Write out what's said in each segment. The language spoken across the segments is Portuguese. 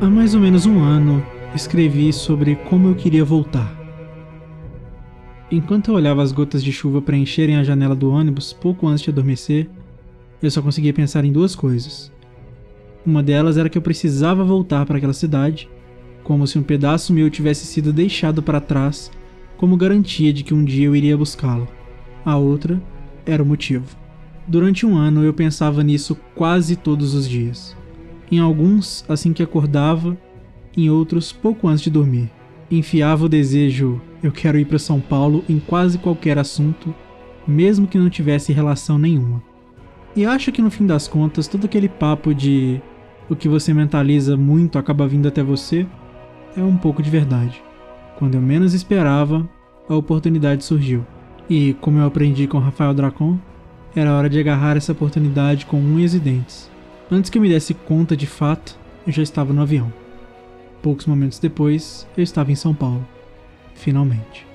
Há mais ou menos um ano, escrevi sobre como eu queria voltar. Enquanto eu olhava as gotas de chuva preencherem a janela do ônibus pouco antes de adormecer, eu só conseguia pensar em duas coisas. Uma delas era que eu precisava voltar para aquela cidade, como se um pedaço meu tivesse sido deixado para trás como garantia de que um dia eu iria buscá-lo. A outra era o motivo. Durante um ano eu pensava nisso quase todos os dias. Em alguns, assim que acordava, em outros, pouco antes de dormir. Enfiava o desejo, eu quero ir para São Paulo, em quase qualquer assunto, mesmo que não tivesse relação nenhuma. E acho que no fim das contas, todo aquele papo de o que você mentaliza muito acaba vindo até você é um pouco de verdade. Quando eu menos esperava, a oportunidade surgiu. E, como eu aprendi com Rafael Dracon, era hora de agarrar essa oportunidade com unhas e dentes. Antes que eu me desse conta de fato, eu já estava no avião. Poucos momentos depois, eu estava em São Paulo. Finalmente.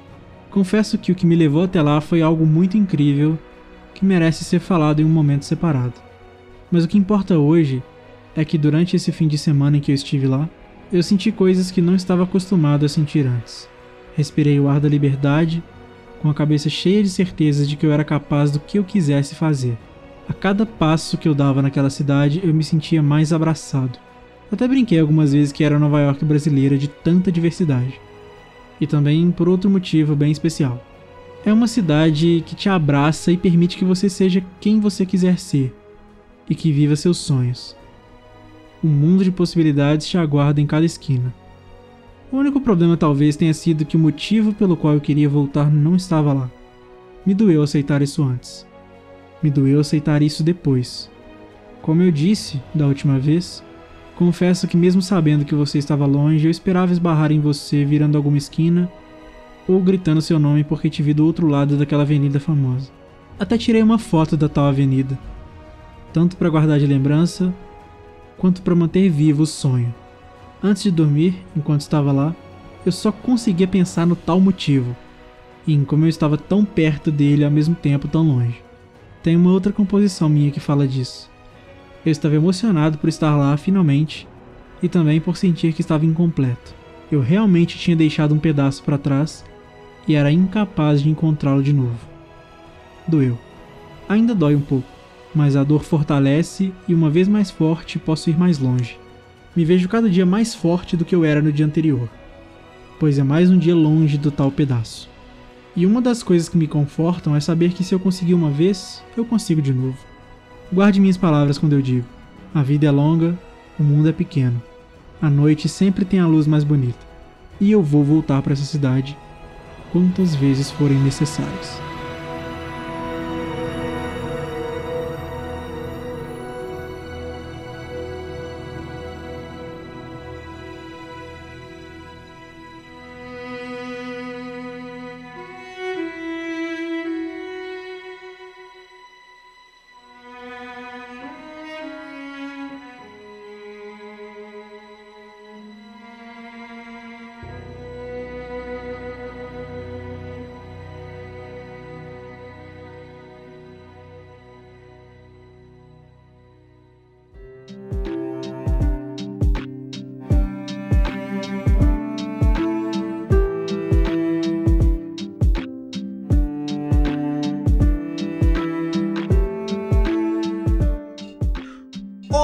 Confesso que o que me levou até lá foi algo muito incrível que merece ser falado em um momento separado. Mas o que importa hoje é que durante esse fim de semana em que eu estive lá, eu senti coisas que não estava acostumado a sentir antes. Respirei o ar da liberdade, com a cabeça cheia de certezas de que eu era capaz do que eu quisesse fazer. A cada passo que eu dava naquela cidade, eu me sentia mais abraçado. Até brinquei algumas vezes que era Nova York brasileira de tanta diversidade. E também por outro motivo bem especial. É uma cidade que te abraça e permite que você seja quem você quiser ser e que viva seus sonhos. Um mundo de possibilidades te aguarda em cada esquina. O único problema talvez tenha sido que o motivo pelo qual eu queria voltar não estava lá. Me doeu aceitar isso antes. Me doeu aceitar isso depois. Como eu disse da última vez, confesso que, mesmo sabendo que você estava longe, eu esperava esbarrar em você virando alguma esquina ou gritando seu nome porque te vi do outro lado daquela avenida famosa. Até tirei uma foto da tal avenida, tanto para guardar de lembrança quanto para manter vivo o sonho. Antes de dormir, enquanto estava lá, eu só conseguia pensar no tal motivo e em como eu estava tão perto dele ao mesmo tempo tão longe. Tem uma outra composição minha que fala disso. Eu estava emocionado por estar lá finalmente e também por sentir que estava incompleto. Eu realmente tinha deixado um pedaço para trás e era incapaz de encontrá-lo de novo. Doeu. Ainda dói um pouco, mas a dor fortalece e uma vez mais forte posso ir mais longe. Me vejo cada dia mais forte do que eu era no dia anterior, pois é mais um dia longe do tal pedaço. E uma das coisas que me confortam é saber que se eu conseguir uma vez, eu consigo de novo. Guarde minhas palavras quando eu digo: a vida é longa, o mundo é pequeno. A noite sempre tem a luz mais bonita. E eu vou voltar para essa cidade quantas vezes forem necessárias.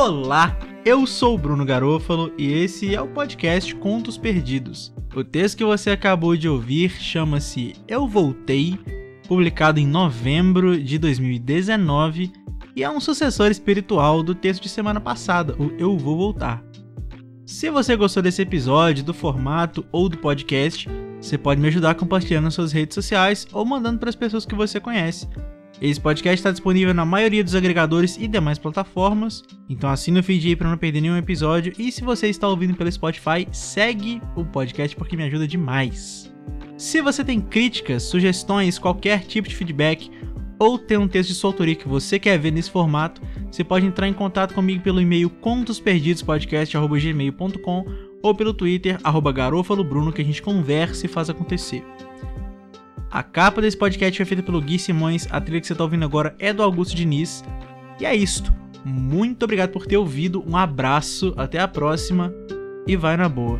Olá, eu sou o Bruno Garofalo e esse é o podcast Contos Perdidos. O texto que você acabou de ouvir chama-se Eu Voltei, publicado em novembro de 2019 e é um sucessor espiritual do texto de semana passada, o Eu Vou Voltar. Se você gostou desse episódio, do formato ou do podcast, você pode me ajudar compartilhando nas suas redes sociais ou mandando para as pessoas que você conhece. Esse podcast está disponível na maioria dos agregadores e demais plataformas, então assina o feed aí para não perder nenhum episódio. E se você está ouvindo pelo Spotify, segue o podcast porque me ajuda demais. Se você tem críticas, sugestões, qualquer tipo de feedback, ou tem um texto de sua autoria que você quer ver nesse formato, você pode entrar em contato comigo pelo e-mail contosperdidospodcast.gmail.com ou pelo Twitter, arroba garofalobruno, que a gente conversa e faz acontecer. A capa desse podcast foi feita pelo Gui Simões, a trilha que você está ouvindo agora é do Augusto Diniz. E é isto. Muito obrigado por ter ouvido, um abraço, até a próxima e vai na boa.